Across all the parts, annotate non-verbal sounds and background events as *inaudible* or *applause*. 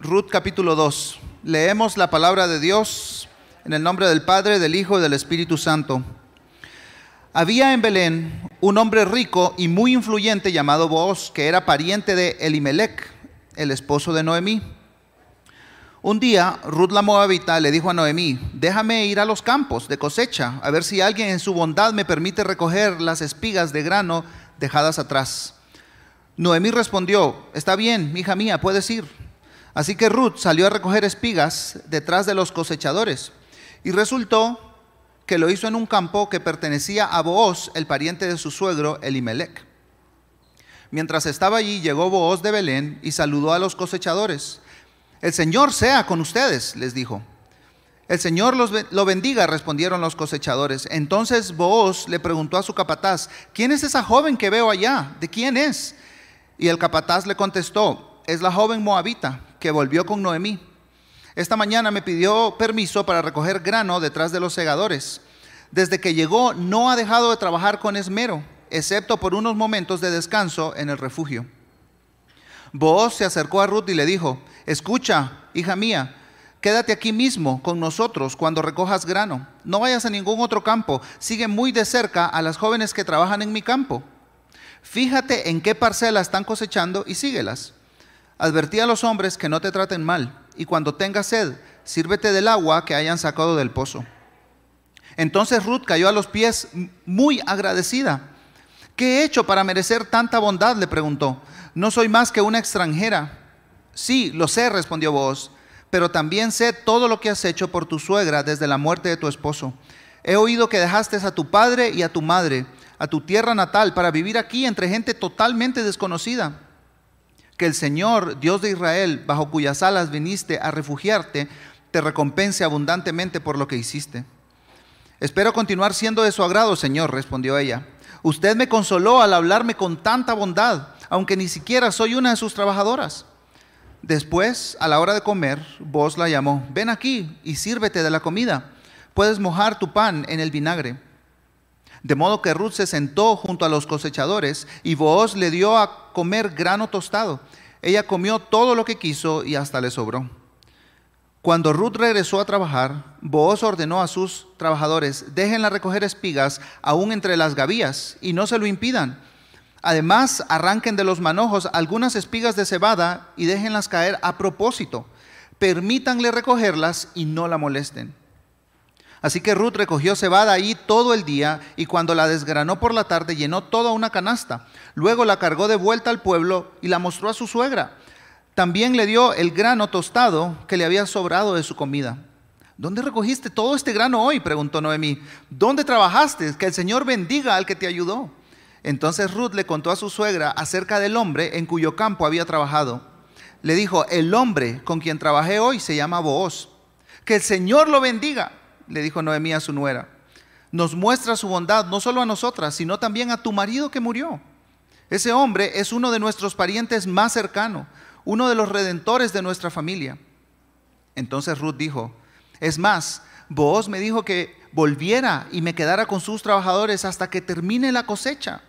Ruth capítulo 2. Leemos la palabra de Dios en el nombre del Padre, del Hijo y del Espíritu Santo. Había en Belén un hombre rico y muy influyente llamado Boaz, que era pariente de Elimelech, el esposo de Noemí. Un día, Ruth la Moabita le dijo a Noemí, déjame ir a los campos de cosecha, a ver si alguien en su bondad me permite recoger las espigas de grano dejadas atrás. Noemí respondió, está bien, hija mía, puedes ir. Así que Ruth salió a recoger espigas detrás de los cosechadores y resultó que lo hizo en un campo que pertenecía a Booz, el pariente de su suegro Elimelech. Mientras estaba allí, llegó Booz de Belén y saludó a los cosechadores. El Señor sea con ustedes, les dijo. El Señor los, lo bendiga, respondieron los cosechadores. Entonces Booz le preguntó a su capataz, ¿quién es esa joven que veo allá? ¿De quién es? Y el capataz le contestó, es la joven moabita que volvió con Noemí. Esta mañana me pidió permiso para recoger grano detrás de los segadores. Desde que llegó no ha dejado de trabajar con esmero, excepto por unos momentos de descanso en el refugio. Booz se acercó a Ruth y le dijo, escucha, hija mía, quédate aquí mismo con nosotros cuando recojas grano. No vayas a ningún otro campo, sigue muy de cerca a las jóvenes que trabajan en mi campo. Fíjate en qué parcela están cosechando y síguelas. Advertí a los hombres que no te traten mal, y cuando tengas sed, sírvete del agua que hayan sacado del pozo. Entonces Ruth cayó a los pies muy agradecida. ¿Qué he hecho para merecer tanta bondad? le preguntó. No soy más que una extranjera. Sí, lo sé, respondió vos, pero también sé todo lo que has hecho por tu suegra desde la muerte de tu esposo. He oído que dejaste a tu padre y a tu madre, a tu tierra natal, para vivir aquí entre gente totalmente desconocida que el Señor, Dios de Israel, bajo cuyas alas viniste a refugiarte, te recompense abundantemente por lo que hiciste. Espero continuar siendo de su agrado, Señor, respondió ella. Usted me consoló al hablarme con tanta bondad, aunque ni siquiera soy una de sus trabajadoras. Después, a la hora de comer, vos la llamó, ven aquí y sírvete de la comida. Puedes mojar tu pan en el vinagre. De modo que Ruth se sentó junto a los cosechadores y Booz le dio a comer grano tostado. Ella comió todo lo que quiso y hasta le sobró. Cuando Ruth regresó a trabajar, Booz ordenó a sus trabajadores, déjenla recoger espigas aún entre las gavillas y no se lo impidan. Además, arranquen de los manojos algunas espigas de cebada y déjenlas caer a propósito. Permítanle recogerlas y no la molesten. Así que Ruth recogió cebada ahí todo el día y cuando la desgranó por la tarde llenó toda una canasta. Luego la cargó de vuelta al pueblo y la mostró a su suegra. También le dio el grano tostado que le había sobrado de su comida. ¿Dónde recogiste todo este grano hoy? preguntó Noemí. ¿Dónde trabajaste? Que el Señor bendiga al que te ayudó. Entonces Ruth le contó a su suegra acerca del hombre en cuyo campo había trabajado. Le dijo, el hombre con quien trabajé hoy se llama Booz. Que el Señor lo bendiga le dijo Noemí a su nuera, nos muestra su bondad no solo a nosotras, sino también a tu marido que murió. Ese hombre es uno de nuestros parientes más cercanos, uno de los redentores de nuestra familia. Entonces Ruth dijo, es más, vos me dijo que volviera y me quedara con sus trabajadores hasta que termine la cosecha.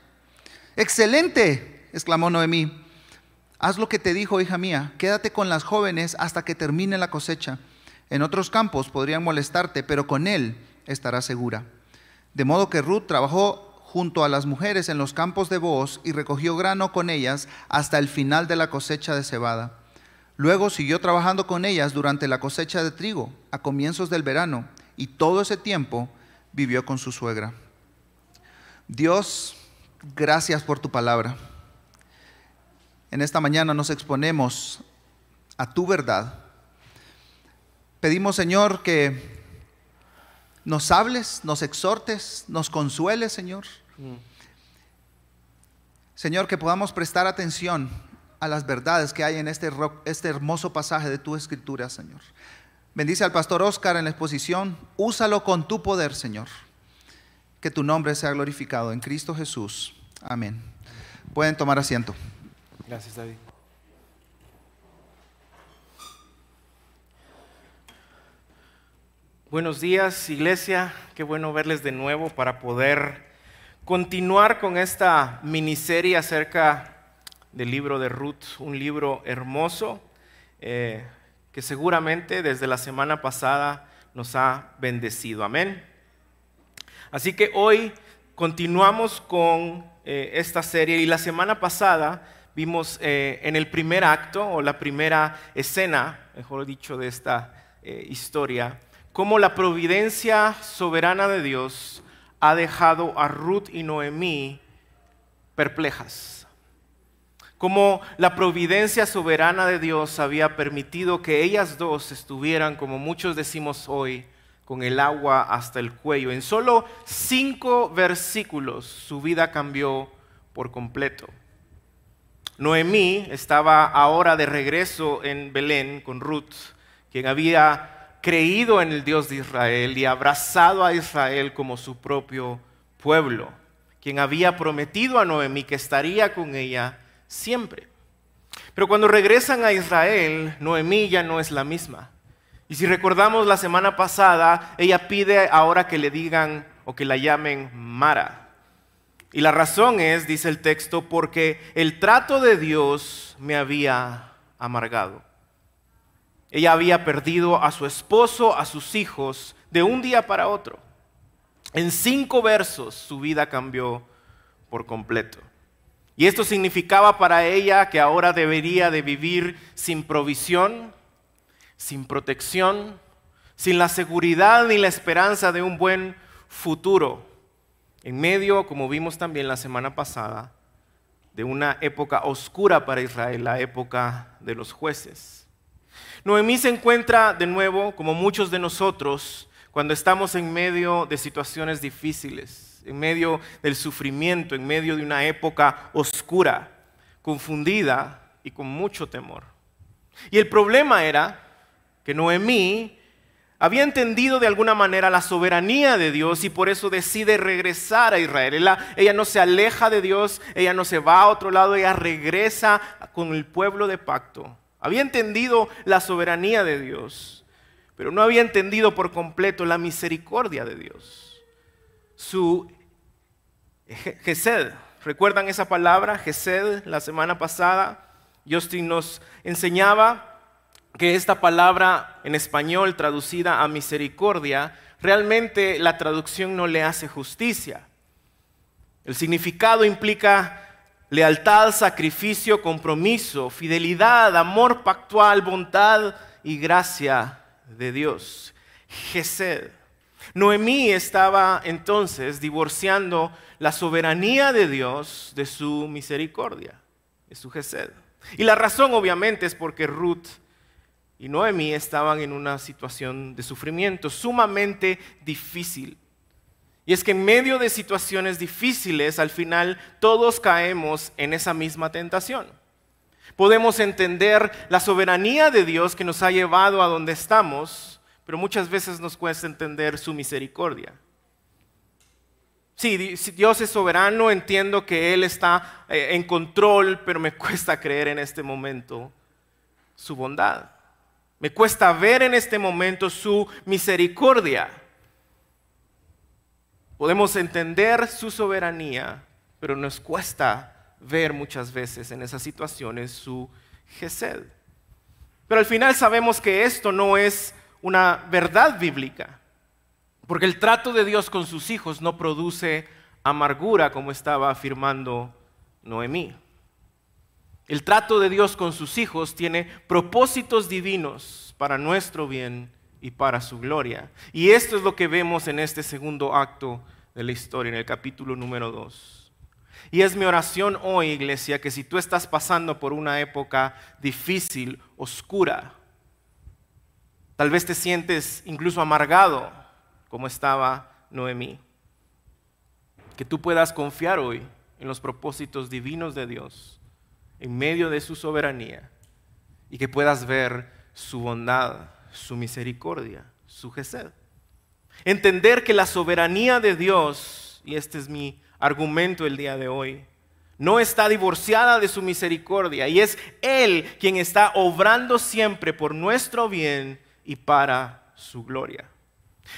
Excelente, exclamó Noemí. Haz lo que te dijo, hija mía, quédate con las jóvenes hasta que termine la cosecha. En otros campos podrían molestarte, pero con él estarás segura. De modo que Ruth trabajó junto a las mujeres en los campos de Booz y recogió grano con ellas hasta el final de la cosecha de cebada. Luego siguió trabajando con ellas durante la cosecha de trigo, a comienzos del verano, y todo ese tiempo vivió con su suegra. Dios, gracias por tu palabra. En esta mañana nos exponemos a tu verdad Pedimos, Señor, que nos hables, nos exhortes, nos consueles, Señor. Mm. Señor, que podamos prestar atención a las verdades que hay en este, este hermoso pasaje de tu escritura, Señor. Bendice al pastor Oscar en la exposición. Úsalo con tu poder, Señor. Que tu nombre sea glorificado en Cristo Jesús. Amén. Pueden tomar asiento. Gracias, David. Buenos días, iglesia. Qué bueno verles de nuevo para poder continuar con esta miniserie acerca del libro de Ruth, un libro hermoso. Eh, que seguramente desde la semana pasada nos ha bendecido. Amén. Así que hoy continuamos con eh, esta serie y la semana pasada vimos eh, en el primer acto o la primera escena, mejor dicho, de esta historia, cómo la providencia soberana de Dios ha dejado a Ruth y Noemí perplejas. Cómo la providencia soberana de Dios había permitido que ellas dos estuvieran, como muchos decimos hoy, con el agua hasta el cuello. En solo cinco versículos su vida cambió por completo. Noemí estaba ahora de regreso en Belén con Ruth, quien había creído en el Dios de Israel y abrazado a Israel como su propio pueblo, quien había prometido a Noemí que estaría con ella siempre. Pero cuando regresan a Israel, Noemí ya no es la misma. Y si recordamos la semana pasada, ella pide ahora que le digan o que la llamen Mara. Y la razón es, dice el texto, porque el trato de Dios me había amargado. Ella había perdido a su esposo, a sus hijos, de un día para otro. En cinco versos su vida cambió por completo. Y esto significaba para ella que ahora debería de vivir sin provisión, sin protección, sin la seguridad ni la esperanza de un buen futuro en medio, como vimos también la semana pasada, de una época oscura para Israel, la época de los jueces. Noemí se encuentra de nuevo, como muchos de nosotros, cuando estamos en medio de situaciones difíciles, en medio del sufrimiento, en medio de una época oscura, confundida y con mucho temor. Y el problema era que Noemí había entendido de alguna manera la soberanía de Dios y por eso decide regresar a Israel. Ella, no se aleja de Dios, ella no se va a otro lado, ella regresa con el pueblo de pacto. Había entendido la soberanía de Dios, pero no había entendido por completo la misericordia de Dios. Su Gesed, ¿recuerdan esa palabra? Gesed, la semana pasada, Justin nos enseñaba que esta palabra en español traducida a misericordia, realmente la traducción no le hace justicia. El significado implica lealtad, sacrificio, compromiso, fidelidad, amor pactual, bondad y gracia de Dios. Gesed. Noemí estaba entonces divorciando la soberanía de Dios de su misericordia, de su Gesed. Y la razón obviamente es porque Ruth y Noemí estaban en una situación de sufrimiento sumamente difícil. Y es que en medio de situaciones difíciles, al final todos caemos en esa misma tentación. Podemos entender la soberanía de Dios que nos ha llevado a donde estamos, pero muchas veces nos cuesta entender su misericordia. Sí, Dios es soberano, entiendo que Él está eh, en control, pero me *laughs* cuesta creer en este momento su bondad. Me cuesta ver en este momento su misericordia. Podemos entender su soberanía, pero nos cuesta ver muchas veces en esas situaciones su gesed. Pero al final sabemos que esto no es una verdad bíblica, porque el trato de Dios con sus hijos no produce amargura como estaba afirmando Noemí. El trato de Dios con sus hijos tiene propósitos divinos para nuestro bien y para su gloria. Y esto es lo que vemos en este segundo acto de la historia, en el capítulo número 2. Y es mi oración hoy, iglesia, que si tú estás pasando por una época difícil, oscura, tal vez te sientes incluso amargado, como estaba Noemí, que tú puedas confiar hoy en los propósitos divinos de Dios en medio de su soberanía y que puedas ver su bondad, su misericordia, su gesed. Entender que la soberanía de Dios, y este es mi argumento el día de hoy, no está divorciada de su misericordia y es Él quien está obrando siempre por nuestro bien y para su gloria.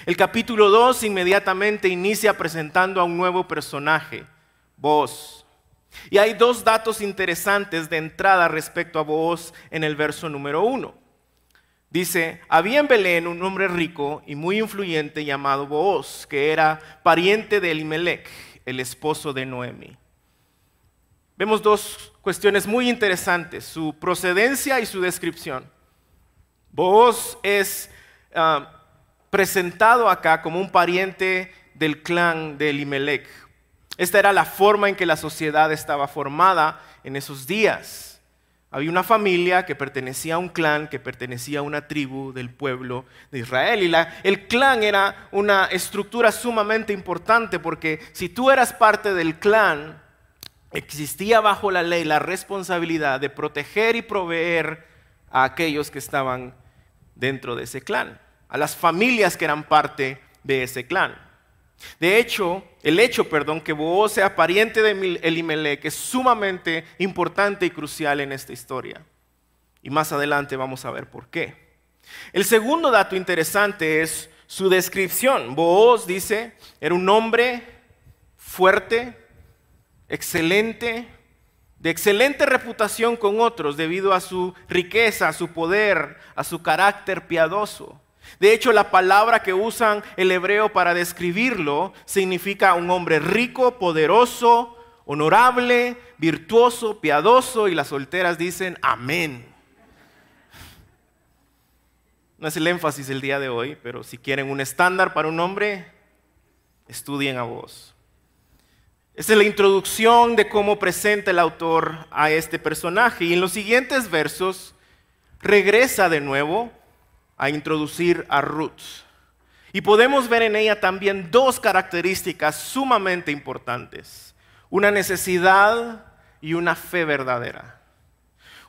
El capítulo 2 inmediatamente inicia presentando a un nuevo personaje, vos, y hay dos datos interesantes de entrada respecto a vos en el verso número uno. Dice, había en Belén un hombre rico y muy influyente llamado Booz, que era pariente de Elimelech, el esposo de Noemi. Vemos dos cuestiones muy interesantes, su procedencia y su descripción. Booz es ah, presentado acá como un pariente del clan de Elimelech. Esta era la forma en que la sociedad estaba formada en esos días. Había una familia que pertenecía a un clan, que pertenecía a una tribu del pueblo de Israel. Y el clan era una estructura sumamente importante porque si tú eras parte del clan, existía bajo la ley la responsabilidad de proteger y proveer a aquellos que estaban dentro de ese clan, a las familias que eran parte de ese clan. De hecho, el hecho, perdón, que Booz sea pariente de Elimelech es sumamente importante y crucial en esta historia. Y más adelante vamos a ver por qué. El segundo dato interesante es su descripción. Booz dice, era un hombre fuerte, excelente, de excelente reputación con otros debido a su riqueza, a su poder, a su carácter piadoso. De hecho, la palabra que usan el hebreo para describirlo significa un hombre rico, poderoso, honorable, virtuoso, piadoso, y las solteras dicen amén. No es el énfasis el día de hoy, pero si quieren un estándar para un hombre, estudien a vos. Esta es la introducción de cómo presenta el autor a este personaje. Y en los siguientes versos regresa de nuevo a introducir a Ruth. Y podemos ver en ella también dos características sumamente importantes. Una necesidad y una fe verdadera.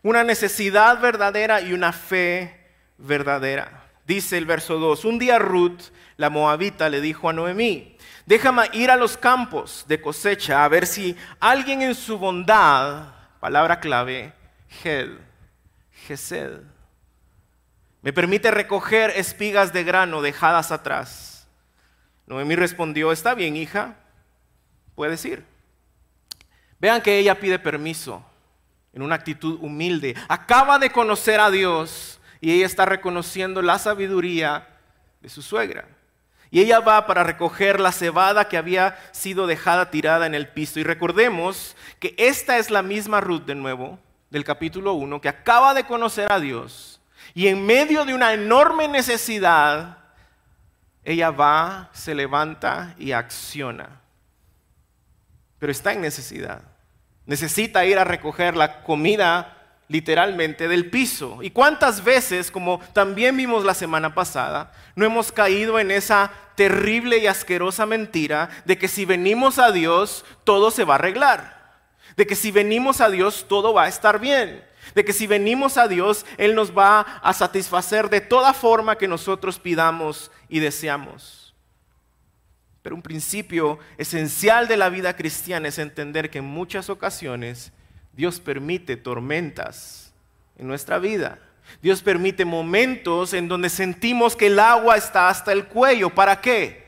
Una necesidad verdadera y una fe verdadera. Dice el verso 2, un día Ruth, la moabita, le dijo a Noemí, déjame ir a los campos de cosecha a ver si alguien en su bondad, palabra clave, Ged, Gesed, me permite recoger espigas de grano dejadas atrás. Noemí respondió, está bien, hija, puedes ir. Vean que ella pide permiso en una actitud humilde. Acaba de conocer a Dios y ella está reconociendo la sabiduría de su suegra. Y ella va para recoger la cebada que había sido dejada tirada en el piso. Y recordemos que esta es la misma Ruth de nuevo, del capítulo 1, que acaba de conocer a Dios y en medio de una enorme necesidad, ella va, se levanta y acciona. Pero está en necesidad. Necesita ir a recoger la comida literalmente del piso. ¿Y cuántas veces, como también vimos la semana pasada, no hemos caído en esa terrible y asquerosa mentira de que si venimos a Dios, todo se va a arreglar? De que si venimos a Dios, todo va a estar bien de que si venimos a Dios, Él nos va a satisfacer de toda forma que nosotros pidamos y deseamos. Pero un principio esencial de la vida cristiana es entender que en muchas ocasiones Dios permite tormentas en nuestra vida. Dios permite momentos en donde sentimos que el agua está hasta el cuello. ¿Para qué?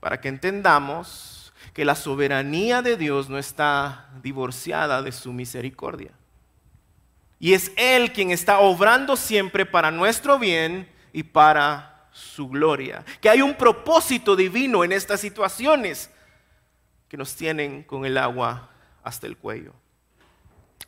Para que entendamos que la soberanía de Dios no está divorciada de su misericordia. Y es Él quien está obrando siempre para nuestro bien y para su gloria. Que hay un propósito divino en estas situaciones que nos tienen con el agua hasta el cuello.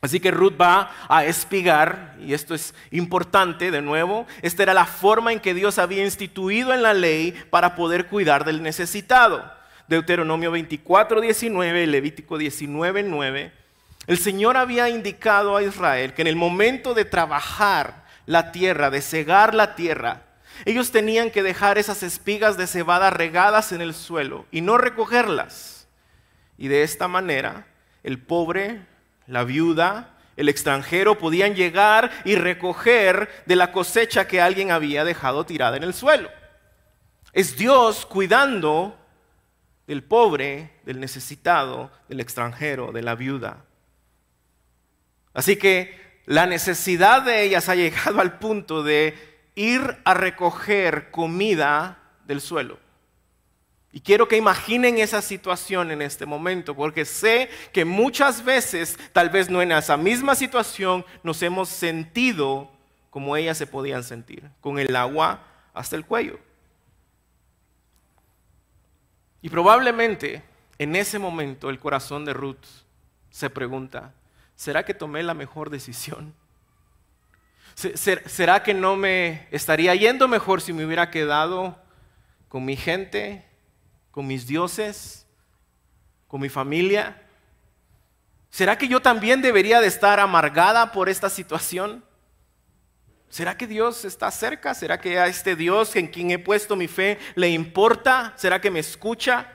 Así que Ruth va a espigar, y esto es importante de nuevo, esta era la forma en que Dios había instituido en la ley para poder cuidar del necesitado. Deuteronomio 24, 19, Levítico 19, 9 el Señor había indicado a Israel que en el momento de trabajar la tierra, de cegar la tierra, ellos tenían que dejar esas espigas de cebada regadas en el suelo y no recogerlas. Y de esta manera, el pobre, la viuda, el extranjero podían llegar y recoger de la cosecha que alguien había dejado tirada en el suelo. Es Dios cuidando del pobre, del necesitado, del extranjero, de la viuda. Así que la necesidad de ellas ha llegado al punto de ir a recoger comida del suelo. Y quiero que imaginen esa situación en este momento, porque sé que muchas veces, tal vez no en esa misma situación, nos hemos sentido como ellas se podían sentir, con el agua hasta el cuello. Y probablemente en ese momento el corazón de Ruth se pregunta, ¿será que tomé la mejor decisión? ¿Será que no me estaría yendo mejor si me hubiera quedado con mi gente, con mis dioses, con mi familia? ¿Será que yo también debería de estar amargada por esta situación? ¿Será que Dios está cerca? ¿Será que a este Dios en quien he puesto mi fe le importa? ¿Será que me escucha?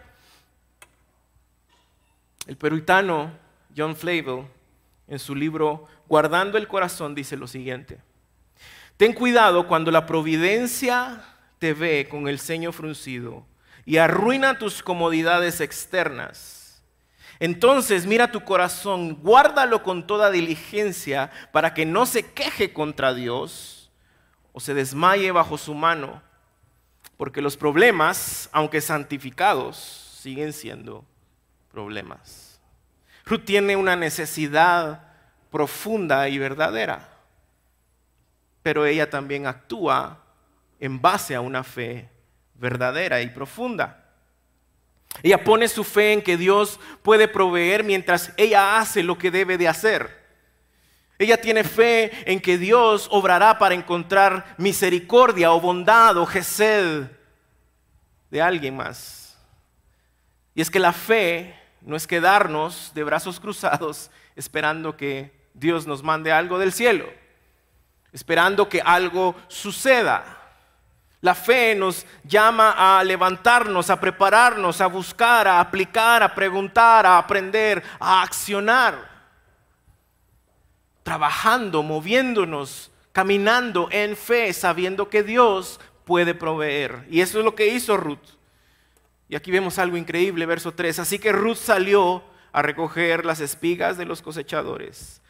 El peruitano John Flavel en su libro Guardando el Corazón dice lo siguiente. Ten cuidado cuando la providencia te ve con el ceño fruncido y arruina tus comodidades externas. Entonces mira tu corazón, guárdalo con toda diligencia para que no se queje contra Dios o se desmaye bajo su mano, porque los problemas, aunque santificados, siguen siendo problemas. Ruth tiene una necesidad profunda y verdadera pero ella también actúa en base a una fe verdadera y profunda. Ella pone su fe en que Dios puede proveer mientras ella hace lo que debe de hacer. Ella tiene fe en que Dios obrará para encontrar misericordia o bondad o gesed de alguien más. Y es que la fe no es quedarnos de brazos cruzados esperando que Dios nos mande algo del cielo esperando que algo suceda. La fe nos llama a levantarnos, a prepararnos, a buscar, a aplicar, a preguntar, a aprender, a accionar. Trabajando, moviéndonos, caminando en fe, sabiendo que Dios puede proveer. Y eso es lo que hizo Ruth. Y aquí vemos algo increíble, verso 3. Así que Ruth salió a recoger las espigas de los cosechadores.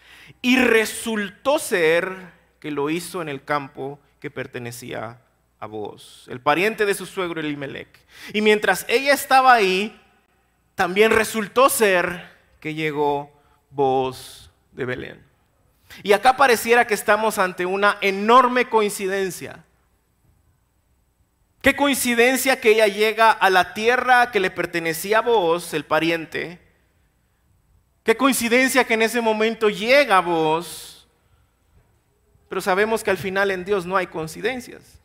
Y resultó ser que lo hizo en el campo que pertenecía a vos, el pariente de su suegro Elimelech. Y mientras ella estaba ahí, también resultó ser que llegó vos de Belén. Y acá pareciera que estamos ante una enorme coincidencia. Qué coincidencia que ella llega a la tierra que le pertenecía a vos, el pariente. Qué coincidencia que en ese momento llega a vos pero sabemos que al final en Dios no hay coincidencias.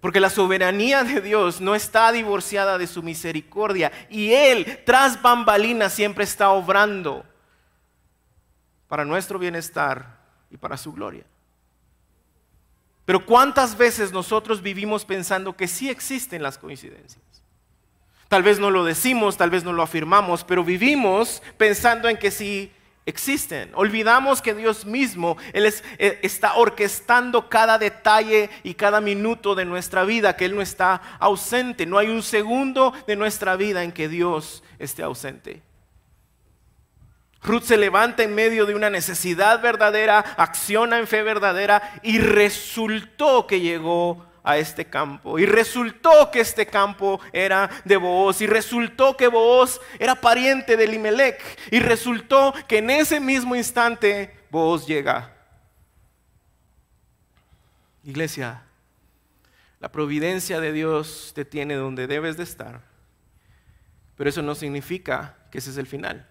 Porque la soberanía de Dios no está divorciada de su misericordia. Y Él, tras bambalina, siempre está obrando para nuestro bienestar y para su gloria. Pero ¿cuántas veces nosotros vivimos pensando que sí existen las coincidencias? Tal vez no lo decimos, tal vez no lo afirmamos, pero vivimos pensando en que sí existen. Olvidamos que Dios mismo, Él eh, está orquestando cada detalle y cada minuto de nuestra vida, que Él no está ausente. No hay un segundo de nuestra vida en que Dios esté ausente. Ruth se levanta en medio de una necesidad verdadera, acciona en fe verdadera y resultó que llegó a este campo. Y resultó que este campo era de Booz. Y resultó que Booz era pariente de Limelec. Y resultó que en ese mismo instante Booz llega. Iglesia, la providencia de Dios te tiene donde debes de estar. Pero eso no significa que ese es el final.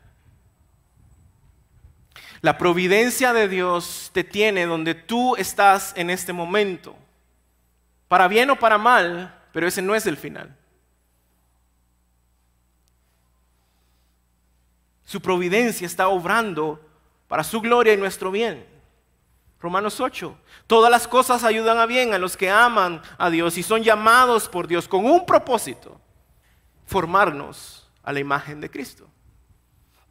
La providencia de Dios te tiene donde tú estás en este momento para bien o para mal, pero ese no es el final. Su providencia está obrando para su gloria y nuestro bien. Romanos 8. Todas las cosas ayudan a bien a los que aman a Dios y son llamados por Dios con un propósito, formarnos a la imagen de Cristo.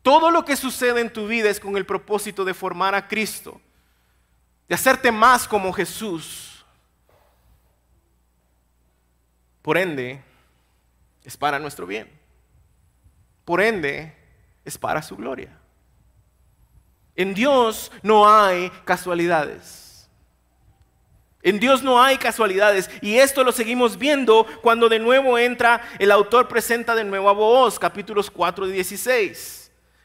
Todo lo que sucede en tu vida es con el propósito de formar a Cristo, de hacerte más como Jesús, Por ende, es para nuestro bien. Por ende, es para su gloria. En Dios no hay casualidades. En Dios no hay casualidades. Y esto lo seguimos viendo cuando de nuevo entra, el autor presenta de nuevo a Booz, capítulos 4 y 16.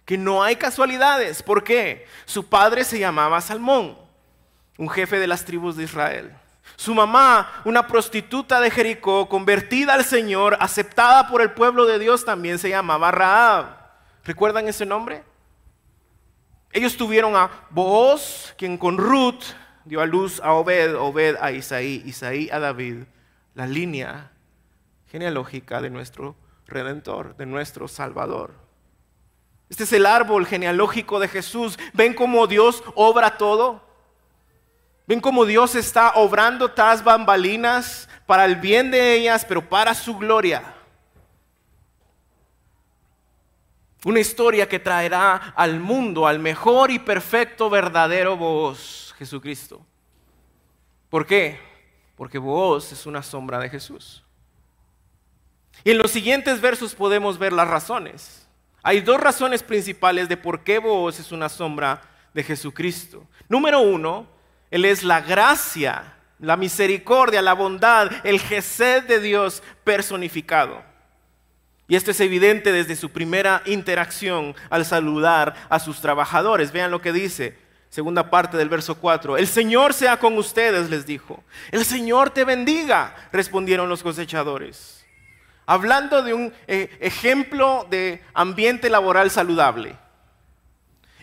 Que no hay casualidades. ¿Por qué? Su padre se llamaba Salmón. un jefe de las tribus de Israel. Su mamá, una prostituta de Jericó, convertida al Señor, aceptada por el pueblo de Dios, también se llamaba Raab. ¿Recuerdan ese nombre? Ellos tuvieron a Booz, quien con Ruth dio a luz a Obed, Obed a Isaí, Isaí a David, la línea genealógica de nuestro Redentor, de nuestro Salvador. Este es el árbol genealógico de Jesús. ¿Ven cómo Dios obra todo? ¿Ven cómo Dios está obrando tras bambalinas para el bien de ellas, pero para su gloria? Una historia que traerá al mundo al mejor y perfecto verdadero voz, Jesucristo. ¿Por qué? Porque voz es una sombra de Jesús. Y en los siguientes versos podemos ver las razones. Hay dos razones principales de por qué vos es una sombra de Jesucristo. Número uno, Él es la gracia, la misericordia, la bondad, el Gesed de Dios personificado. Y esto es evidente desde su primera interacción al saludar a sus trabajadores. Vean lo que dice, segunda parte del verso 4. El Señor sea con ustedes, les dijo. El Señor te bendiga, respondieron los cosechadores hablando de un eh, ejemplo de ambiente laboral saludable,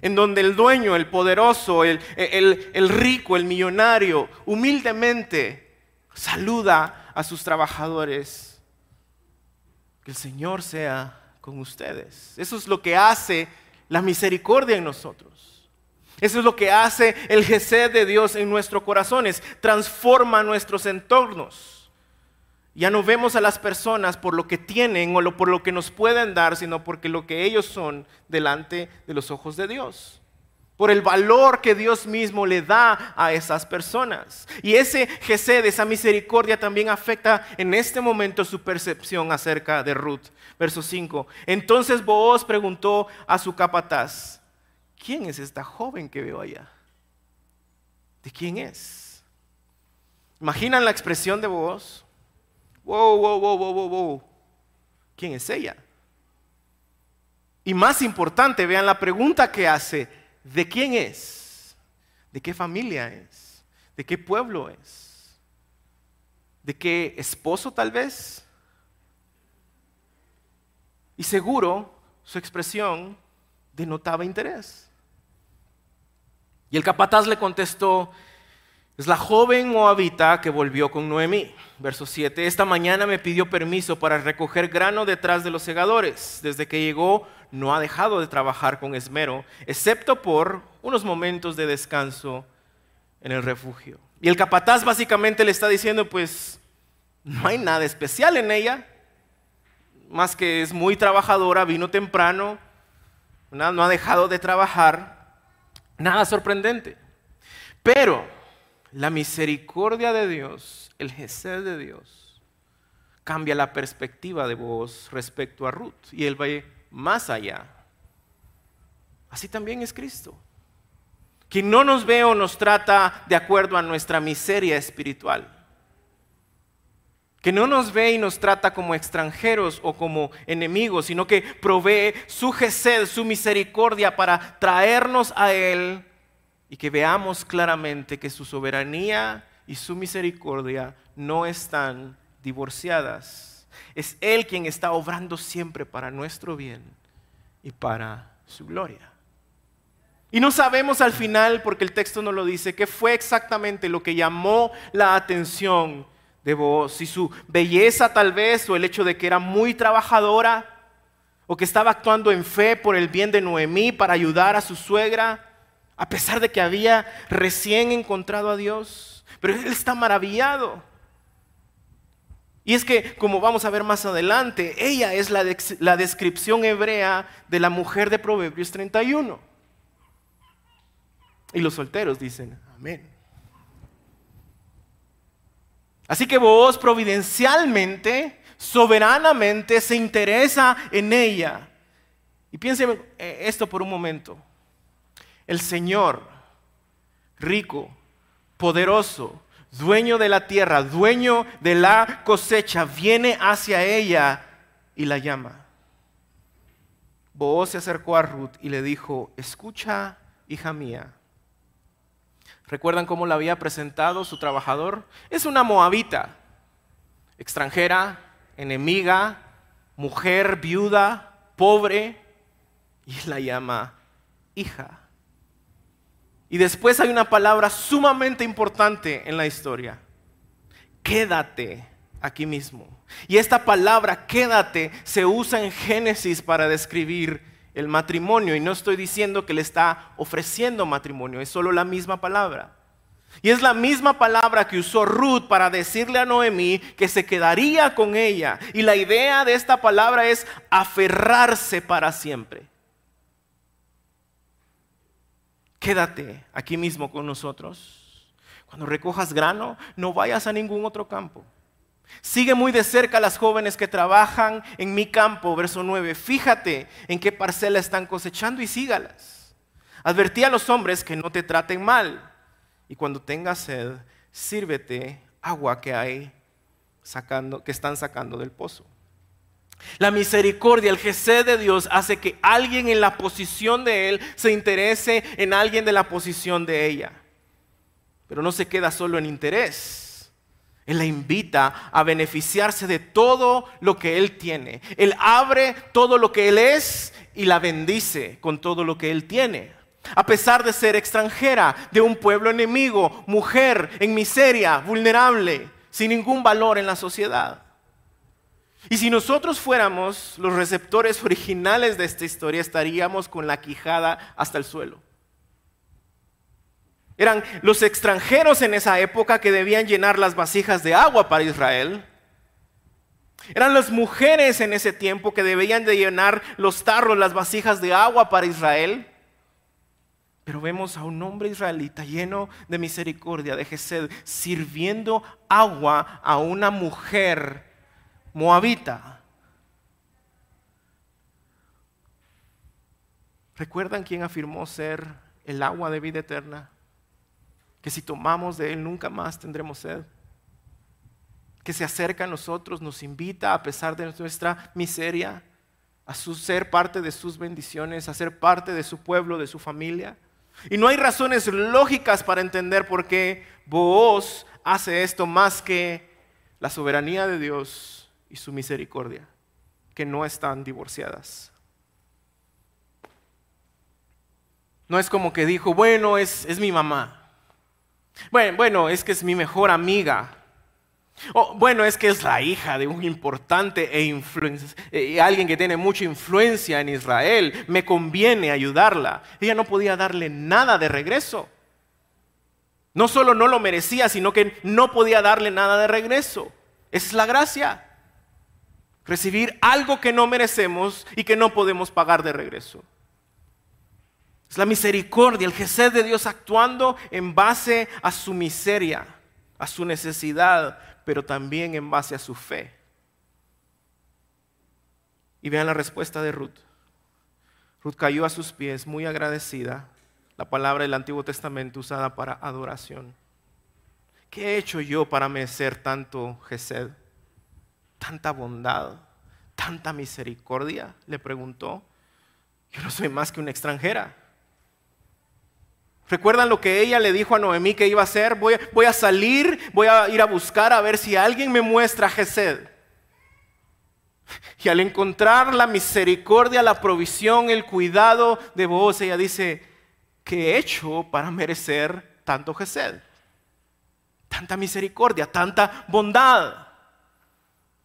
en donde el dueño, el poderoso, el, el rico, el millonario, humildemente saluda a sus trabajadores. Que el Señor sea con ustedes. Eso es lo que hace la misericordia en nosotros. Eso es lo que hace el Gesed de Dios en nuestros corazones. Transforma nuestros entornos. Ya no vemos a las personas por lo que tienen o por lo que nos pueden dar, sino porque lo que ellos son delante de los ojos de Dios. Por el valor que Dios mismo le da a esas personas. Y ese Gesed, esa misericordia también afecta en este momento su percepción acerca de Ruth. Verso 5. Entonces Booz preguntó a su capataz, ¿quién es esta joven que veo allá? ¿De quién es? ¿Imaginan la expresión de Booz? Wow, wow, wow, wow, wow, ¿Quién es ella? Y más importante, vean la pregunta que hace, ¿de quién es? ¿De qué familia es? ¿De qué pueblo es? ¿De qué esposo tal vez? Y seguro su expresión denotaba interés. Y el capataz le contestó, es la joven moabita que volvió con Noemí. Verso 7. Esta mañana me pidió permiso para recoger grano detrás de los segadores. Desde que llegó no ha dejado de trabajar con esmero, excepto por unos momentos de descanso en el refugio. Y el capataz básicamente le está diciendo, pues no hay nada especial en ella, más que es muy trabajadora, vino temprano, no ha dejado de trabajar, nada sorprendente. Pero la misericordia de Dios, el Gesed de Dios, cambia la perspectiva de vos respecto a Ruth y él va más allá. Así también es Cristo. Quien no nos ve o nos trata de acuerdo a nuestra miseria espiritual. Que no nos ve y nos trata como extranjeros o como enemigos, sino que provee su su misericordia para traernos a Él y que veamos claramente que su soberanía y su misericordia no están divorciadas. Es Él quien está obrando siempre para nuestro bien y para su gloria. Y no sabemos al final, porque el texto no lo dice, qué fue exactamente lo que llamó la atención de vos. Si su belleza tal vez, o el hecho de que era muy trabajadora, o que estaba actuando en fe por el bien de Noemí para ayudar a su suegra, a pesar de que había recién encontrado a Dios. Pero él está maravillado. Y es que, como vamos a ver más adelante, ella es la, descripción hebrea de la mujer de Proverbios 31. Y los solteros dicen, amén. Así que vos providencialmente, soberanamente, se interesa en ella. Y piensen esto por un momento el Señor, rico, poderoso, dueño de la tierra, dueño de la cosecha, viene hacia ella y la llama. Booz se acercó a Ruth y le dijo, escucha, hija mía, ¿Recuerdan cómo la había presentado su trabajador? Es una moabita, extranjera, enemiga, mujer, viuda, pobre, y la llama hija. Y después hay una palabra sumamente importante en la historia. Quédate aquí mismo. Y esta palabra, quédate, se usa en Génesis para describir el matrimonio. Y no estoy diciendo que le está ofreciendo matrimonio, es solo la misma palabra. Y es la misma palabra que usó Ruth para decirle a Noemí que se quedaría con ella. Y la idea de esta palabra es aferrarse para siempre. Quédate aquí mismo con nosotros. Cuando recojas grano, no vayas a ningún otro campo. Sigue muy de cerca a las jóvenes que trabajan en mi campo, verso 9. Fíjate en qué parcela están cosechando y sígalas. Advertí a los hombres que no te traten mal. Y cuando tengas sed, sírvete agua que hay sacando, que están sacando del pozo. La misericordia, el Gesed de Dios hace que alguien en la posición de Él se interese en alguien de la posición de ella. Pero no se queda solo en interés. Él la invita a beneficiarse de todo lo que Él tiene. Él abre todo lo que Él es y la bendice con todo lo que Él tiene. A pesar de ser extranjera, de un pueblo enemigo, mujer en miseria, vulnerable, sin ningún valor en la sociedad. Y si nosotros fuéramos los receptores originales de esta historia, estaríamos con la quijada hasta el suelo. Eran los extranjeros en esa época que debían llenar las vasijas de agua para Israel. Eran las mujeres en ese tiempo que debían de llenar los tarros, las vasijas de agua para Israel. Pero vemos a un hombre israelita lleno de misericordia, de Gesed, sirviendo agua a una mujer moabita. ¿Recuerdan quién afirmó ser el agua de vida eterna? Que si tomamos de él nunca más tendremos sed. Que se acerca a nosotros, nos invita a pesar de nuestra miseria a ser parte de sus bendiciones, a ser parte de su pueblo, de su familia. Y no hay razones lógicas para entender por qué Booz hace esto más que la soberanía de Dios y su misericordia, que no están divorciadas. No es como que dijo, bueno, es, es mi mamá. Bueno, bueno, es que es mi mejor amiga. O, bueno, es que es la hija de un importante e eh, alguien que tiene mucha influencia en Israel. Me conviene ayudarla. Ella no podía darle nada de regreso. No solo no lo merecía, sino que no podía darle nada de regreso. Esa es la gracia recibir algo que no merecemos y que no podemos pagar de regreso. Es la misericordia, el Gesed de Dios actuando en base a su miseria, a su necesidad, pero también en base a su fe. Y vean la respuesta de Ruth. Ruth cayó a sus pies muy agradecida, la palabra del Antiguo Testamento usada para adoración. ¿Qué he hecho yo para merecer tanto Gesed? Tanta bondad, tanta misericordia? Le preguntó. Yo no soy más que una extranjera. ¿Recuerdan lo que ella le dijo a Noemí que iba a hacer? Voy, a salir, voy a ir a buscar a ver si alguien me muestra Gesed. Y al encontrar la misericordia, la provisión, el cuidado de vos, ella dice, ¿qué he hecho para merecer tanto Gesed? Tanta misericordia, tanta bondad.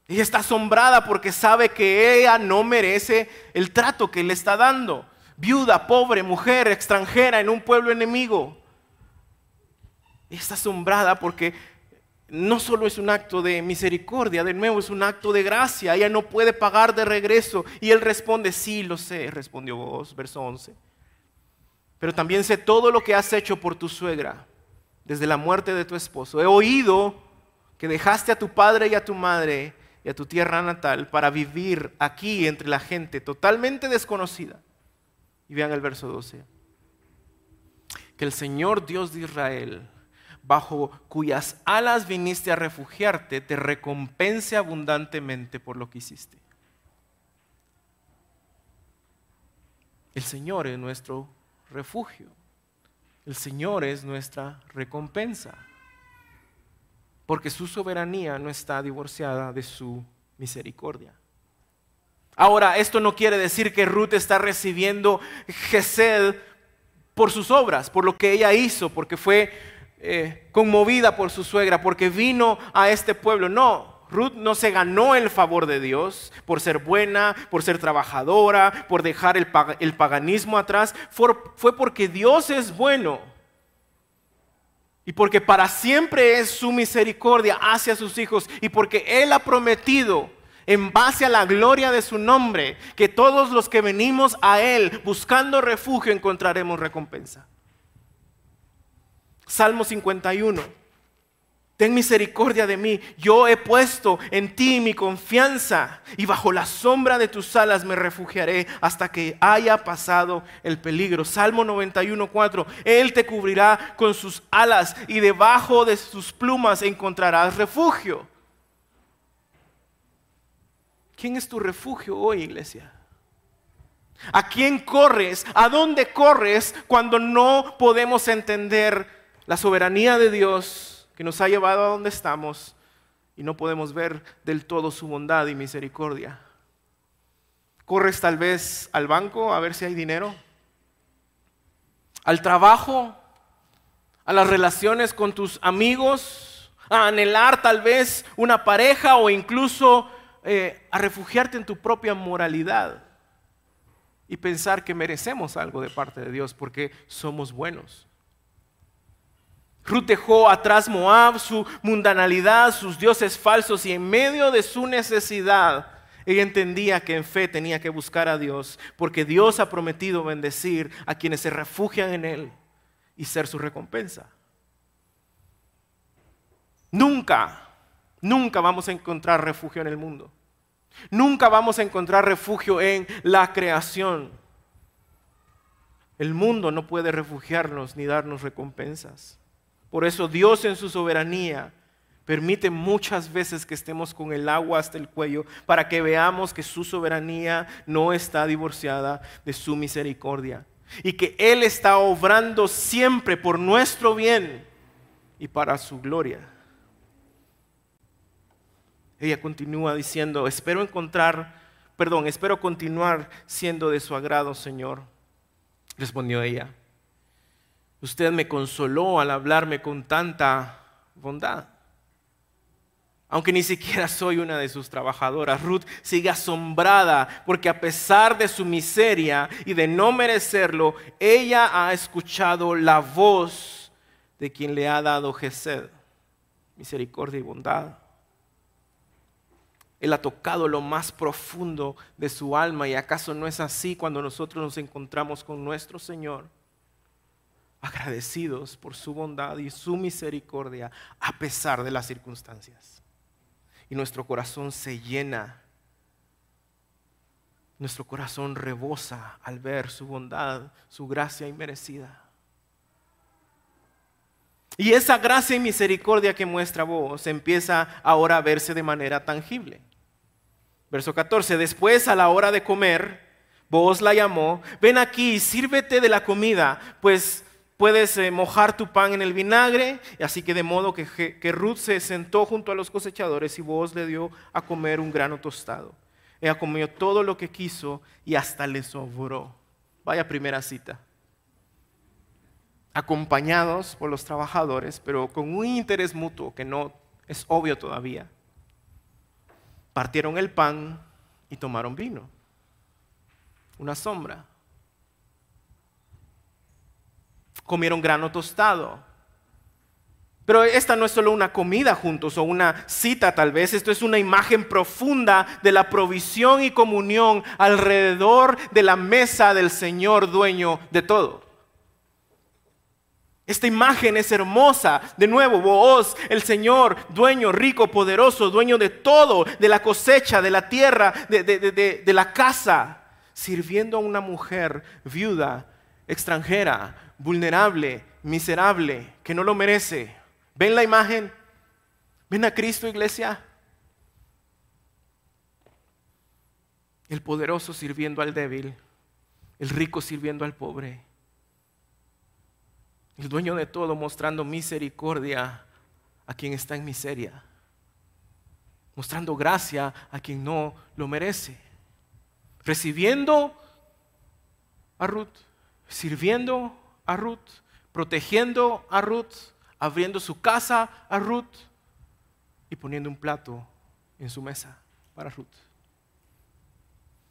Ella está asombrada porque sabe que ella no merece el trato que le está dando. Viuda, pobre, mujer, extranjera en un pueblo enemigo. Ella está asombrada porque no solo es un acto de misericordia, de nuevo es un acto de gracia. Ella no puede pagar de regreso. Y él responde, sí, lo sé, respondió vos, verso 11. Pero también sé todo lo que has hecho por tu suegra desde la muerte de tu esposo. He oído que dejaste a tu padre y a tu madre y a tu tierra natal para vivir aquí entre la gente totalmente desconocida. Y vean el verso 12. Que el Señor Dios de Israel, bajo cuyas alas viniste a refugiarte, te recompense abundantemente por lo que hiciste. El Señor es nuestro refugio. el Señor es nuestra recompensa, porque su soberanía no está divorciada de su misericordia. Ahora, esto no quiere decir que Ruth está recibiendo Gesed por sus obras, por lo que ella hizo, porque fue eh, conmovida por su suegra, porque vino a este pueblo. No, Ruth no se ganó el favor de Dios por ser buena, por ser trabajadora, por dejar el, paganismo atrás. fue porque Dios es bueno. Y porque para siempre es su misericordia hacia sus hijos. Y porque Él ha prometido en base a la gloria de su nombre, que todos los que venimos a Él buscando refugio encontraremos recompensa. Salmo 51. Ten misericordia de mí. Yo he puesto en ti mi confianza y bajo la sombra de tus alas me refugiaré hasta que haya pasado el peligro. Salmo 91.4. Él te cubrirá con sus alas y debajo de sus plumas encontrarás refugio. ¿Quién es tu refugio hoy, iglesia? ¿A quién corres? ¿A dónde corres cuando no podemos entender la soberanía de Dios que nos ha llevado a donde estamos y no podemos ver del todo su bondad y misericordia? ¿Corres tal vez al banco a ver si hay dinero? ¿Al trabajo? ¿A las relaciones con tus amigos? ¿A anhelar tal vez una pareja o incluso eh, a refugiarte en tu propia moralidad y pensar que merecemos algo de parte de Dios porque somos buenos. Ruth dejó atrás Moab, su mundanalidad, sus dioses falsos y en medio de su necesidad, ella entendía que en fe tenía que buscar a Dios porque Dios ha prometido bendecir a quienes se refugian en Él y ser su recompensa. Nunca, nunca vamos a encontrar refugio en el mundo. Nunca vamos a encontrar refugio en la creación. El mundo no puede refugiarnos ni darnos recompensas. Por eso Dios en su soberanía permite muchas veces que estemos con el agua hasta el cuello para que veamos que su soberanía no está divorciada de su misericordia y que Él está obrando siempre por nuestro bien y para su gloria. Ella continúa diciendo, espero encontrar, perdón, espero continuar siendo de su agrado, Señor. Respondió ella, usted me consoló al hablarme con tanta bondad. Aunque ni siquiera soy una de sus trabajadoras, Ruth sigue asombrada porque a pesar de su miseria y de no merecerlo, ella ha escuchado la voz de quien le ha dado Gesed, misericordia y bondad. Él ha tocado lo más profundo de su alma y acaso no es así cuando nosotros nos encontramos con nuestro Señor, agradecidos por su bondad y su misericordia a pesar de las circunstancias. Y nuestro corazón se llena, nuestro corazón rebosa al ver su bondad, su gracia inmerecida. Y esa gracia y misericordia que muestra vos empieza ahora a verse de manera tangible. Verso 14, después a la hora de comer, vos la llamó, ven aquí, sírvete de la comida, pues puedes eh, mojar tu pan en el vinagre. Así que de modo que, que Ruth se sentó junto a los cosechadores y vos le dio a comer un grano tostado. Ella comió todo lo que quiso y hasta le sobró. Vaya primera cita. Acompañados por los trabajadores, pero con un interés mutuo que no es obvio todavía partieron el pan y tomaron vino. Una sombra. Comieron grano tostado. Pero esta no es solo una comida juntos o una cita tal vez, esto es una imagen profunda de la provisión y comunión alrededor de la mesa del Señor dueño de todo. Esta imagen es hermosa. De nuevo, vos, el Señor, dueño, rico, poderoso, dueño de todo, de la cosecha, de la tierra, de, de la casa, sirviendo a una mujer viuda, extranjera, vulnerable, miserable, que no lo merece. ¿Ven la imagen? ¿Ven a Cristo, iglesia? El poderoso sirviendo al débil, el rico sirviendo al pobre el dueño de todo, mostrando misericordia a quien está en miseria, mostrando gracia a quien no lo merece, recibiendo a Ruth, sirviendo a Ruth, protegiendo a Ruth, abriendo su casa a Ruth y poniendo un plato en su mesa para Ruth.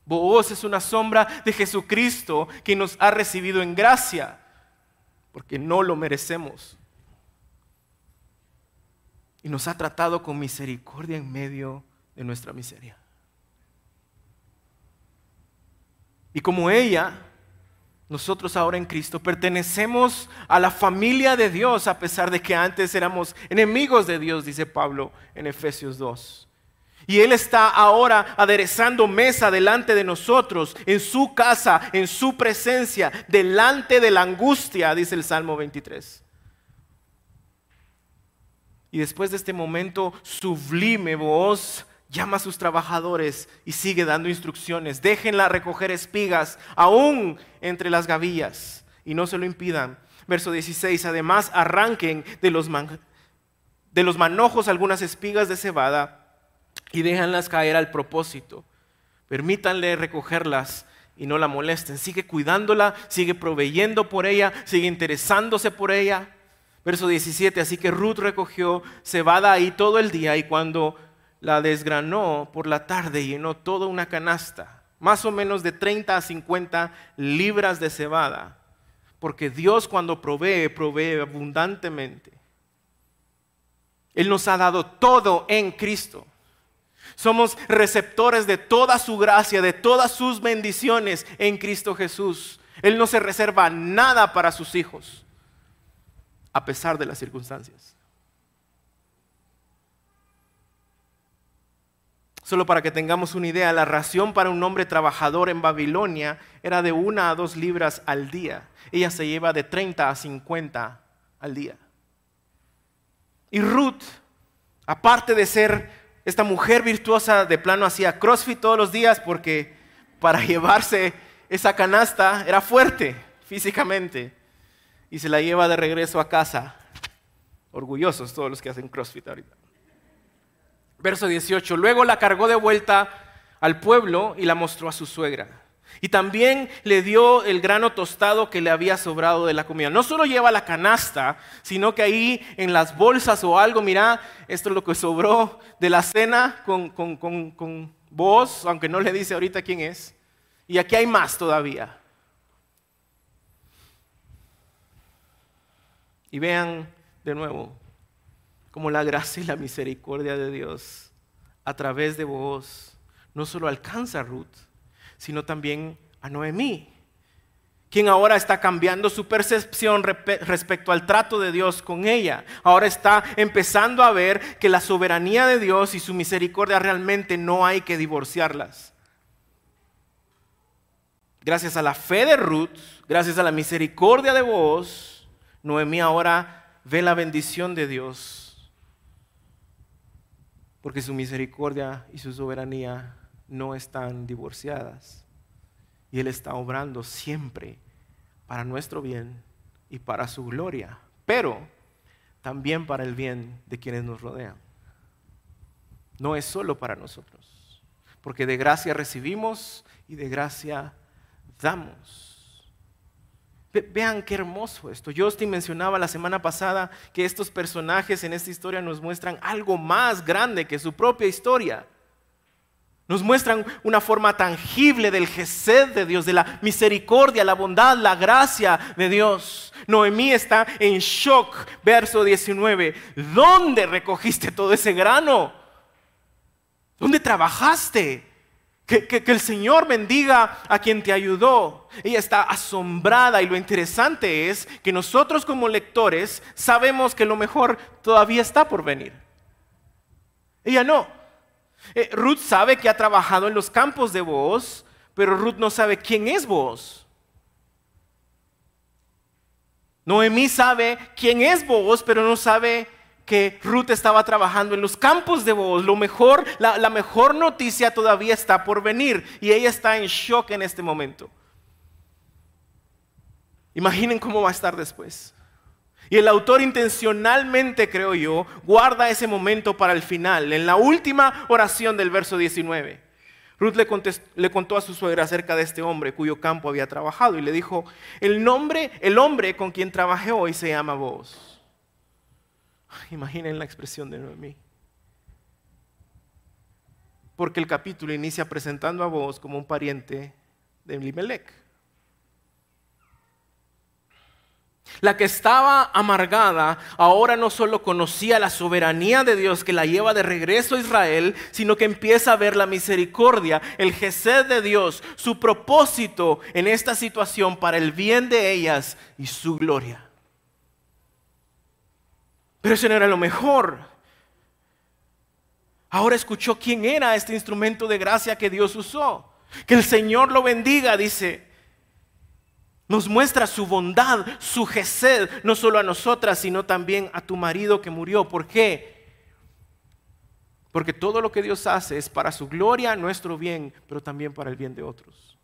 Vos es una sombra de Jesucristo que nos ha recibido en gracia porque no lo merecemos. Y nos ha tratado con misericordia en medio de nuestra miseria. Y como ella, nosotros ahora en Cristo pertenecemos a la familia de Dios a pesar de que antes éramos enemigos de Dios, dice Pablo en Efesios 2. Y Él está ahora aderezando mesa delante de nosotros, en su casa, en su presencia, delante de la angustia, dice el Salmo 23. Y después de este momento sublime, voz llama a sus trabajadores y sigue dando instrucciones. Déjenla recoger espigas, aún entre las gavillas, y no se lo impidan. Verso 16, además arranquen de los, de los manojos algunas espigas de cebada y déjanlas caer al propósito. Permítanle recogerlas y no la molesten. Sigue cuidándola, sigue proveyendo por ella, sigue interesándose por ella. Verso 17, así que Ruth recogió cebada ahí todo el día y cuando la desgranó por la tarde llenó toda una canasta, más o menos de 30 a 50 libras de cebada, porque Dios cuando provee, provee abundantemente. Él nos ha dado todo en Cristo. Somos receptores de toda su gracia, de todas sus bendiciones en Cristo Jesús. Él no se reserva nada para sus hijos, a pesar de las circunstancias. Solo para que tengamos una idea, la ración para un hombre trabajador en Babilonia era de una a dos libras al día. Ella se lleva de 30 a 50 al día. Y Ruth, aparte de ser esta mujer virtuosa de plano hacía CrossFit todos los días porque para *laughs* llevarse esa canasta era fuerte físicamente y se la lleva de regreso a casa. Orgullosos todos los que hacen CrossFit ahorita. Verso 18. Luego la cargó de vuelta al pueblo y la mostró a su suegra. Y también le dio el grano tostado que le había sobrado de la comida. No solo lleva la canasta, sino que ahí en las bolsas o algo, mira, esto es lo que sobró de la cena con, con, vos, aunque no le dice ahorita quién es. Y aquí hay más todavía. Y vean de nuevo cómo la gracia y la misericordia de Dios a través de vos no solo alcanza a Ruth, sino también a Noemí, quien ahora está cambiando su percepción respecto al trato de Dios con ella. Ahora está empezando a ver que la soberanía de Dios y su misericordia realmente no hay que divorciarlas. Gracias a la fe de Ruth, gracias a la misericordia de vos, Noemí ahora ve la bendición de Dios, porque su misericordia y su soberanía no están divorciadas. Y Él está obrando siempre para nuestro bien y para su gloria, pero también para el bien de quienes nos rodean. No es solo para nosotros, porque de gracia recibimos y de gracia damos. Vean qué hermoso esto. Justin mencionaba la semana pasada que estos personajes en esta historia nos muestran algo más grande que su propia historia. Nos muestran una forma tangible del gesed de Dios, de la misericordia, la bondad, la gracia de Dios. Noemí está en shock, verso 19. ¿Dónde recogiste todo ese grano? ¿Dónde trabajaste? Que, que, el Señor bendiga a quien te ayudó. Ella está asombrada y lo interesante es que nosotros como lectores sabemos que lo mejor todavía está por venir. Ella no. Eh, Ruth sabe que ha trabajado en los campos de Boaz, pero Ruth no sabe quién es Boaz. Noemí sabe quién es Boaz, pero no sabe que Ruth estaba trabajando en los campos de Boaz. Lo mejor, la, mejor noticia todavía está por venir y ella está en shock en este momento. Imaginen cómo va a estar después. Y el autor intencionalmente, creo yo, guarda ese momento para el final, en la última oración del verso 19. Ruth le, contó a su suegra acerca de este hombre cuyo campo había trabajado y le dijo, el nombre, el hombre con quien trabajé hoy se llama vos. *laughs* Imaginen la expresión de Noemí. Porque el capítulo inicia presentando a vos como un pariente de Elimelech. La que estaba amargada ahora no solo conocía la soberanía de Dios que la lleva de regreso a Israel, sino que empieza a ver la misericordia, el gesed de Dios, su propósito en esta situación para el bien de ellas y su gloria. Pero eso no era lo mejor. Ahora escuchó quién era este instrumento de gracia que Dios usó. Que el Señor lo bendiga, dice nos muestra su bondad, su gesed, no solo a nosotras, sino también a tu marido que murió. ¿Por qué? Porque todo lo que Dios hace es para su gloria, nuestro bien, pero también para el bien de otros.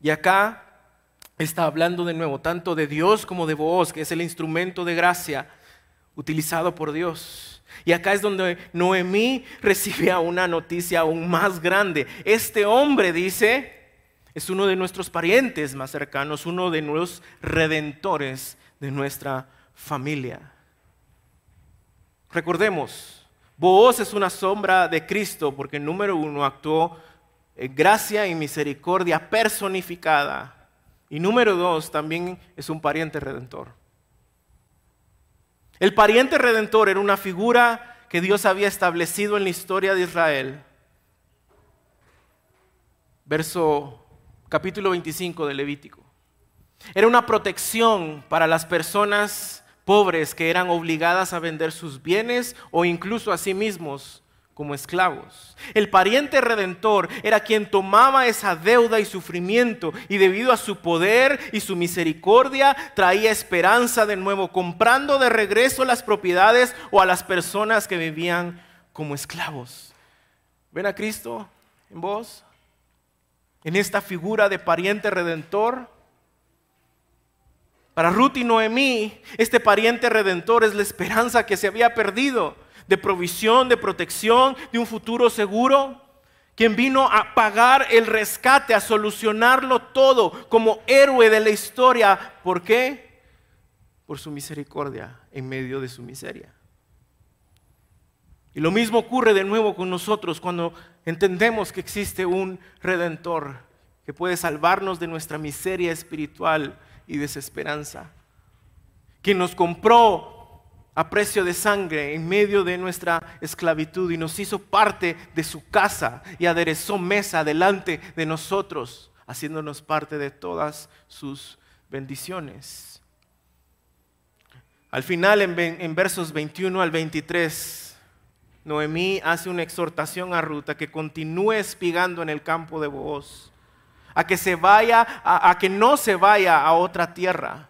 Y acá está hablando de nuevo tanto de Dios como de vos, que es el instrumento de gracia utilizado por Dios. Y acá es donde Noemí recibe una noticia aún más grande. Este hombre dice, es uno de nuestros parientes más cercanos, uno de los redentores de nuestra familia. Recordemos, Booz es una sombra de Cristo porque número uno actuó en gracia y misericordia personificada. Y número dos, también es un pariente redentor. El pariente redentor era una figura que Dios había establecido en la historia de Israel. Verso capítulo 25 de Levítico. Era una protección para las personas pobres que eran obligadas a vender sus bienes o incluso a sí mismos como esclavos. El pariente redentor era quien tomaba esa deuda y sufrimiento y debido a su poder y su misericordia traía esperanza de nuevo, comprando de regreso las propiedades o a las personas que vivían como esclavos. ¿Ven a Cristo en vos? en esta figura de pariente redentor. Para Ruth y Noemí, este pariente redentor es la esperanza que se había perdido de provisión, de protección, de un futuro seguro. Quien vino a pagar el rescate, a solucionarlo todo como héroe de la historia. ¿Por qué? Por su misericordia en medio de su miseria. Y lo mismo ocurre de nuevo con nosotros cuando entendemos que existe un redentor que puede salvarnos de nuestra miseria espiritual y desesperanza. Quien nos compró a precio de sangre en medio de nuestra esclavitud y nos hizo parte de su casa y aderezó mesa delante de nosotros, haciéndonos parte de todas sus bendiciones. Al final, en, versos 21 al 23, Noemí hace una exhortación a Ruth a que continúe espigando en el campo de Booz, a que se vaya, a, que no se vaya a otra tierra,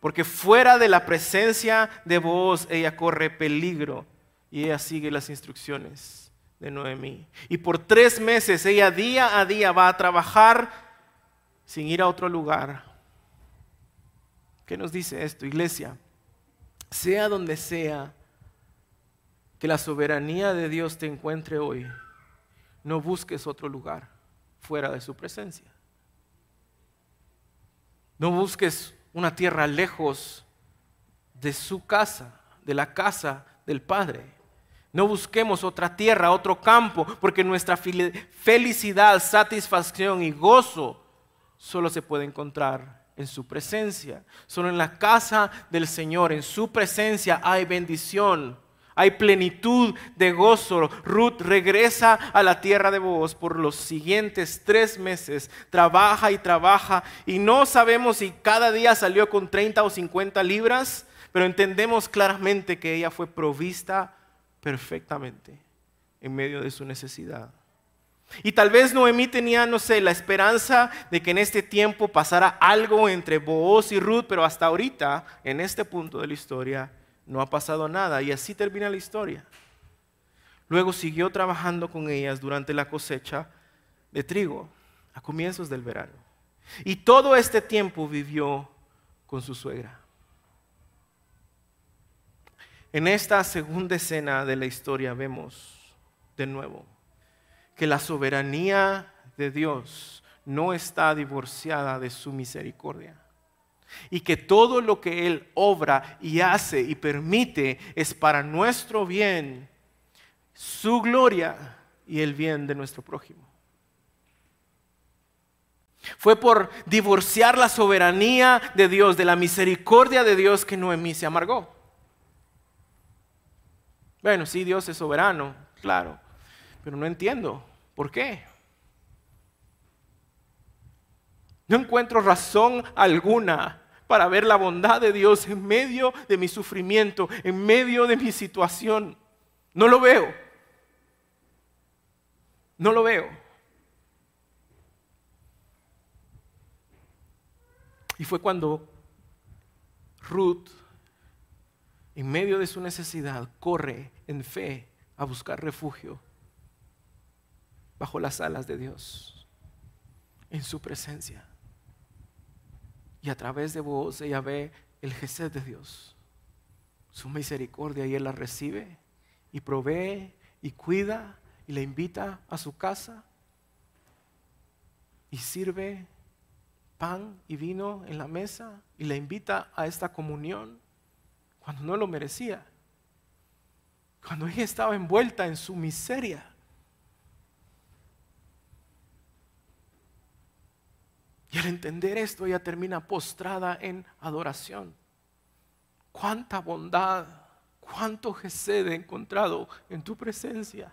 porque fuera de la presencia de Booz ella corre peligro y ella sigue las instrucciones de Noemí. Y por tres meses ella día a día va a trabajar sin ir a otro lugar. ¿Qué nos dice esto, iglesia? Sea donde sea que la soberanía de Dios te encuentre hoy, no busques otro lugar fuera de su presencia. No busques una tierra lejos de su casa, de la casa del Padre. No busquemos otra tierra, otro campo, porque nuestra felicidad, satisfacción y gozo solo se puede encontrar en su presencia. Solo en la casa del Señor, en su presencia hay bendición hay plenitud de gozo. Ruth regresa a la tierra de Boaz por los siguientes tres meses. Trabaja y trabaja y no sabemos si cada día salió con 30 o 50 libras, pero entendemos claramente que ella fue provista perfectamente en medio de su necesidad. Y tal vez Noemí tenía, no sé, la esperanza de que en este tiempo pasara algo entre Boaz y Ruth, pero hasta ahorita, en este punto de la historia, no ha pasado nada y así termina la historia. Luego siguió trabajando con ellas durante la cosecha de trigo a comienzos del verano. Y todo este tiempo vivió con su suegra. En esta segunda escena de la historia vemos de nuevo que la soberanía de Dios no está divorciada de su misericordia. Y que todo lo que Él obra y hace y permite es para nuestro bien, su gloria y el bien de nuestro prójimo. Fue por divorciar la soberanía de Dios, de la misericordia de Dios, que Noemí se amargó. Bueno, sí, Dios es soberano, claro, pero no entiendo por qué. No encuentro razón alguna para ver la bondad de Dios en medio de mi sufrimiento, en medio de mi situación. No lo veo. No lo veo. Y fue cuando Ruth, en medio de su necesidad, corre en fe a buscar refugio bajo las alas de Dios, en su presencia. Y a través de vos ella ve el Gesed de Dios, su misericordia, y él la recibe y provee y cuida y le invita a su casa y sirve pan y vino en la mesa y le invita a esta comunión cuando no lo merecía, cuando ella estaba envuelta en su miseria. Y al entender esto, ella termina postrada en adoración. Cuánta bondad, cuánto Jesús he encontrado en tu presencia.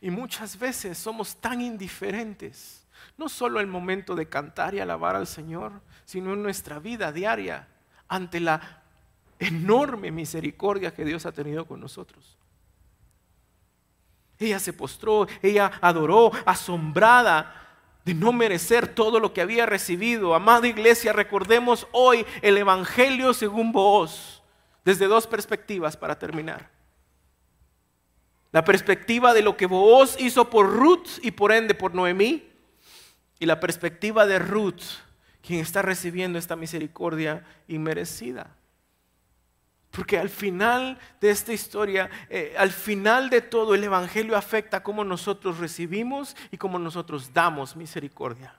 Y muchas veces somos tan indiferentes, no solo el momento de cantar y alabar al Señor, sino en nuestra vida diaria, ante la enorme misericordia que Dios ha tenido con nosotros. Ella se postró, ella adoró, asombrada de no merecer todo lo que había recibido. Amada iglesia, recordemos hoy el Evangelio según vos, desde dos perspectivas para terminar. La perspectiva de lo que vos hizo por Ruth y por ende por Noemí. Y la perspectiva de Ruth, quien está recibiendo esta misericordia inmerecida. Porque al final de esta historia, eh, al final de todo, el Evangelio afecta cómo nosotros recibimos y cómo nosotros damos misericordia.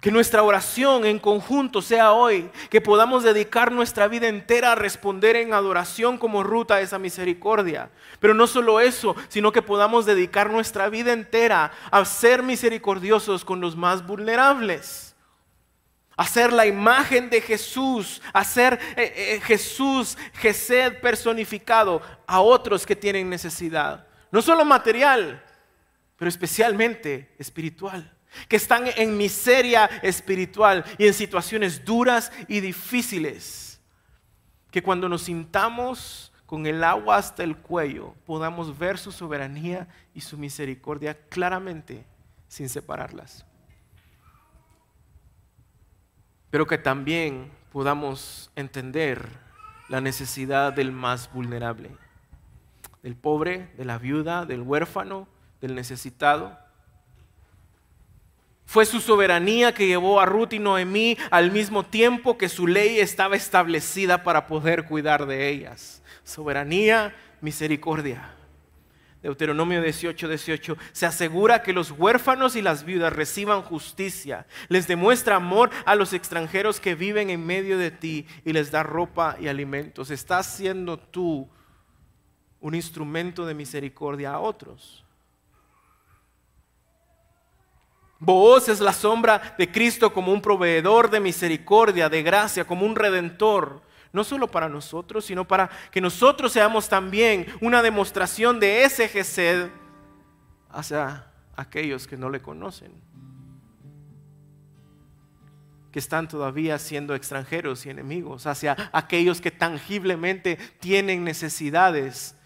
Que nuestra oración en conjunto sea hoy, que podamos dedicar nuestra vida entera a responder en adoración como ruta a esa misericordia. Pero no solo eso, sino que podamos dedicar nuestra vida entera a ser misericordiosos con los más vulnerables hacer la imagen de Jesús, hacer eh, eh, Jesús, Gesed personificado a otros que tienen necesidad. No solo material, pero especialmente espiritual. Que están en miseria espiritual y en situaciones duras y difíciles. Que cuando nos sintamos con el agua hasta el cuello, podamos ver su soberanía y su misericordia claramente sin separarlas pero que también podamos entender la necesidad del más vulnerable, del pobre, de la viuda, del huérfano, del necesitado. Fue su soberanía que llevó a Ruth y Noemí al mismo tiempo que su ley estaba establecida para poder cuidar de ellas. Soberanía, misericordia. Deuteronomio 18, 18, se asegura que los huérfanos y las viudas reciban justicia, les demuestra amor a los extranjeros que viven en medio de ti y les da ropa y alimentos. Estás siendo tú un instrumento de misericordia a otros. Vos es la sombra de Cristo como un proveedor de misericordia, de gracia, como un redentor no solo para nosotros, sino para que nosotros seamos también una demostración de ese Gesed hacia aquellos que no le conocen, que están todavía siendo extranjeros y enemigos, hacia aquellos que tangiblemente tienen necesidades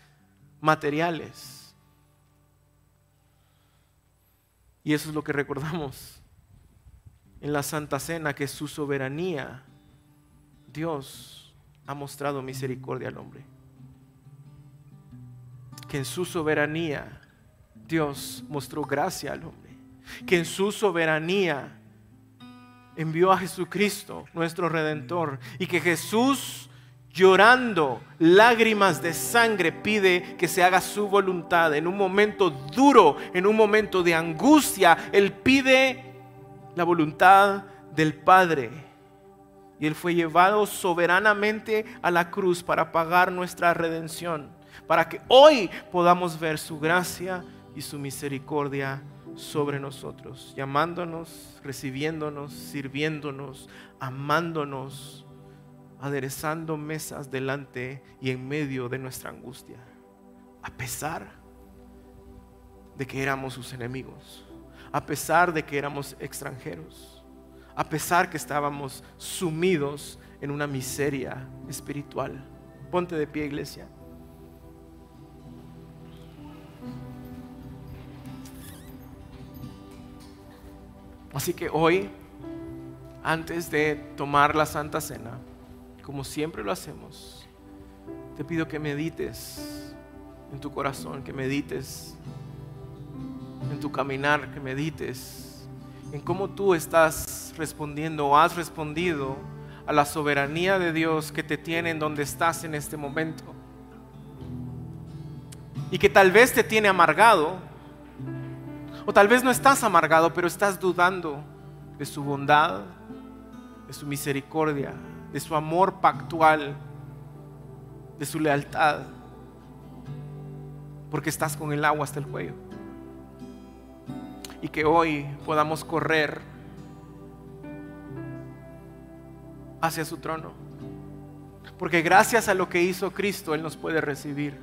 materiales. Y eso es lo que recordamos en la Santa Cena, que su soberanía, Dios ha mostrado misericordia al hombre. Que en su soberanía Dios mostró gracia al hombre. Que en su soberanía envió a Jesucristo, nuestro redentor, y que Jesús llorando lágrimas de sangre pide que se haga su voluntad. En un momento duro, en un momento de angustia, Él pide la voluntad del Padre. Y Él fue llevado soberanamente a la cruz para pagar nuestra redención, para que hoy podamos ver su gracia y su misericordia sobre nosotros, llamándonos, recibiéndonos, sirviéndonos, amándonos, aderezando mesas delante y en medio de nuestra angustia, a pesar de que éramos sus enemigos, a pesar de que éramos extranjeros, a pesar que estábamos sumidos en una miseria espiritual. Ponte de pie, iglesia. Así que hoy, antes de tomar la Santa Cena, como siempre lo hacemos, te pido que medites en tu corazón, que medites en tu caminar, que medites en cómo tú estás respondiendo o has respondido a la soberanía de Dios que te tiene en donde estás en este momento. Y que tal vez te tiene amargado, o tal vez no estás amargado, pero estás dudando de su bondad, de su misericordia, de su amor pactual, de su lealtad, porque estás con el agua hasta el cuello. Y que hoy podamos correr hacia su trono. Porque gracias a lo que hizo Cristo, Él nos puede recibir.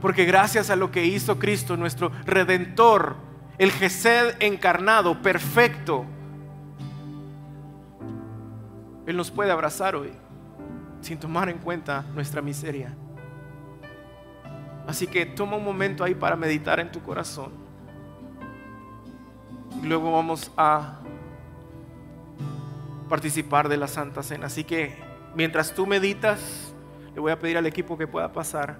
Porque gracias a lo que hizo Cristo, nuestro redentor, el Gesed encarnado, perfecto, él nos puede abrazar hoy sin tomar en cuenta nuestra miseria. Así que toma un momento ahí para meditar en tu corazón. Luego vamos a participar de la Santa Cena. Así que mientras tú meditas, le voy a pedir al equipo que pueda pasar.